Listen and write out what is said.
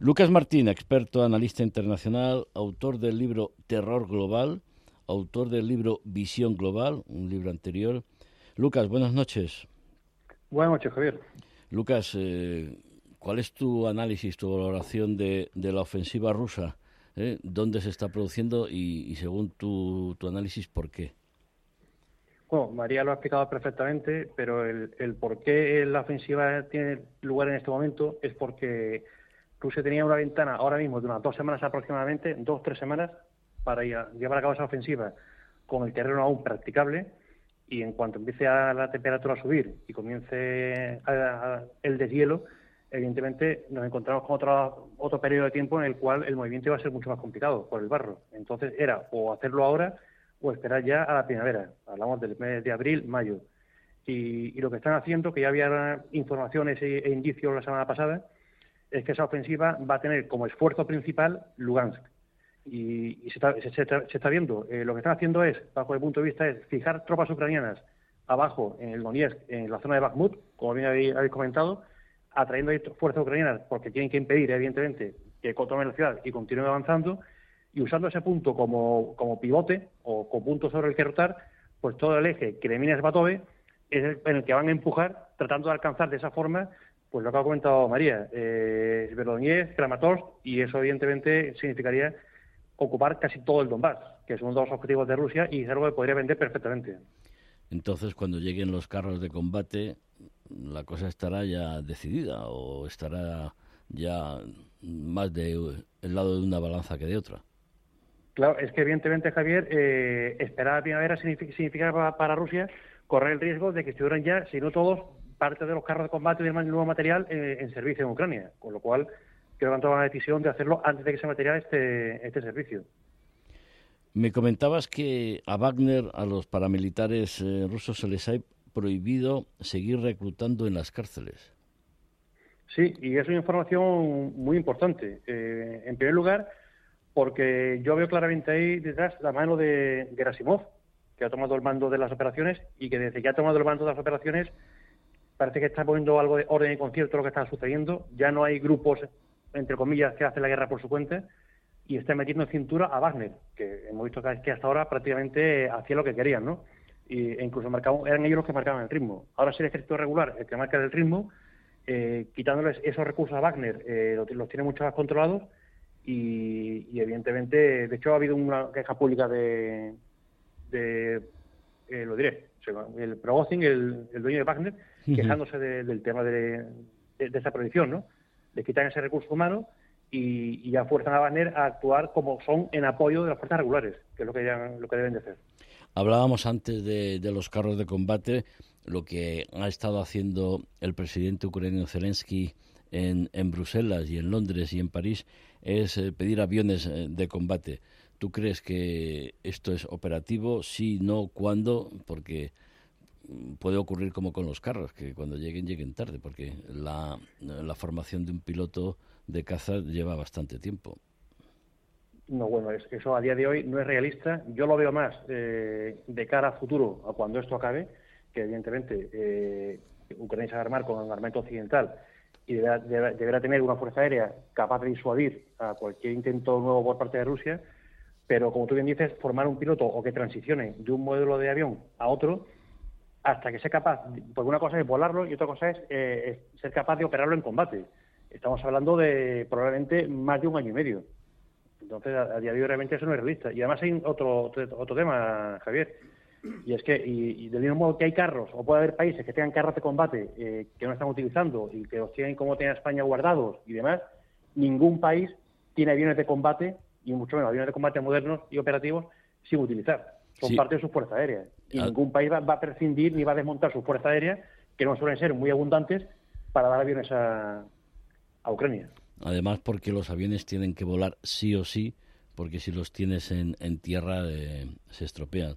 Lucas Martín, experto analista internacional, autor del libro Terror Global, autor del libro Visión Global, un libro anterior. Lucas, buenas noches. Buenas noches, Javier. Lucas, eh, ¿cuál es tu análisis, tu valoración de, la ofensiva rusa? ¿Eh? ¿Dónde se está produciendo y, según tu, análisis, por qué? Bueno, María lo ha explicado perfectamente, pero el, el por qué la ofensiva tiene lugar en este momento es porque Rusia tenía una ventana ahora mismo de unas dos semanas aproximadamente, dos, tres semanas, para llevar a cabo esa ofensiva con el terreno aún practicable y en cuanto empiece a la temperatura a subir y comience el deshielo, evidentemente nos encontramos con otro, otro periodo de tiempo en el cual el movimiento iba a ser mucho más complicado por el barro. Entonces era o hacerlo ahora o esperar ya a la primavera. Hablamos del mes de abril, mayo. Y, lo que están haciendo, que ya había informaciones e, e indicios la semana pasada, es que esa ofensiva va a tener como esfuerzo principal Lugansk. Y, se, está, viendo. Eh, lo que están haciendo es, bajo el punto de vista, es fijar tropas ucranianas abajo en el Donetsk, en la zona de Bakhmut, como bien habéis, comentado, atrayendo fuerzas ucranianas porque tienen que impedir, evidentemente, que tomen la ciudad y continúen avanzando, y usando ese punto como, como pivote o como punto sobre el que rotar, pues todo el eje Kremina-Svatove es el, en el que van a empujar, tratando de alcanzar de esa forma pues lo que ha comentado María, eh, Kramatorsk, y eso evidentemente significaría ocupar casi todo el Donbass, que son dos objetivos de Rusia y es algo que podría vender perfectamente. Entonces, cuando lleguen los carros de combate, la cosa estará ya decidida o estará ya más del lado de una balanza que de otra. Claro, es que evidentemente, Javier, eh, esperar a primavera significa, para, para Rusia correr el riesgo de que estuvieran ya, si no todos, parte de los carros de combate y del nuevo material eh, en servicio en Ucrania, con lo cual creo que han tomado la decisión de hacerlo antes de que ese material esté este servicio. Me comentabas que a Wagner, a los paramilitares eh, rusos, se les ha prohibido seguir reclutando en las cárceles. Sí, y es una información muy importante. Eh, en primer lugar, porque yo veo claramente ahí detrás la mano de Gerasimov, que ha tomado el mando de las operaciones y que desde que ha tomado el mando de las operaciones parece que está poniendo algo de orden y concierto lo que está sucediendo. Ya no hay grupos, entre comillas, que hacen la guerra por su cuenta y está metiendo en cintura a Wagner, que hemos visto que hasta ahora prácticamente hacía lo que querían, ¿no? E incluso marcaban, eran ellos los que marcaban el ritmo. Ahora es el ejército regular el que marca el ritmo, eh, quitándoles esos recursos a Wagner, eh, los, tiene mucho más controlados y, evidentemente, de hecho ha habido una queja pública de, de eh, lo diré, el Progozin, el, el dueño de Wagner, quejándose del tema de, esa prohibición, ¿no? De quitar ese recurso humano y, ya fuerzan a Wagner a actuar como son en apoyo de las fuerzas regulares, que es lo que, lo que deben de hacer. Hablábamos antes de, los carros de combate, lo que ha estado haciendo el presidente ucraniano Zelensky en, en Bruselas y en Londres y en París es eh, pedir aviones eh, de combate. ¿Tú crees que esto es operativo? Sí, no, ¿cuándo? Porque puede ocurrir como con los carros, que cuando lleguen, lleguen tarde, porque la, formación de un piloto de caza lleva bastante tiempo. No, bueno, eso a día de hoy no es realista. Yo lo veo más eh, de cara a futuro, a cuando esto acabe, que evidentemente eh, Ucrania se va a armar con armamento occidental y deberá, deberá, tener una fuerza aérea capaz de disuadir a cualquier intento nuevo por parte de Rusia, pero como tú bien dices, formar un piloto o que transicione de un modelo de avión a otro hasta que sea capaz, porque una cosa es volarlo y otra cosa eh, es, ser capaz de operarlo en combate. Estamos hablando de probablemente más de un año y medio. Entonces, a, día de hoy realmente eso no es realista. Y además hay otro, otro, tema, Javier, y es que, y, del mismo modo que hay carros, o puede haber países que tengan carros de combate eh, que no están utilizando y que los tienen como tiene España guardados y demás, ningún país tiene aviones de combate, y mucho menos aviones de combate modernos y operativos, sin utilizar son parte de su fuerza aérea. Y ah. ningún país va, a prescindir ni va a desmontar su fuerza aérea, que no suelen ser muy abundantes, para dar aviones a, Ucrania. Además, porque los aviones tienen que volar sí o sí, porque si los tienes en, tierra eh, se estropean.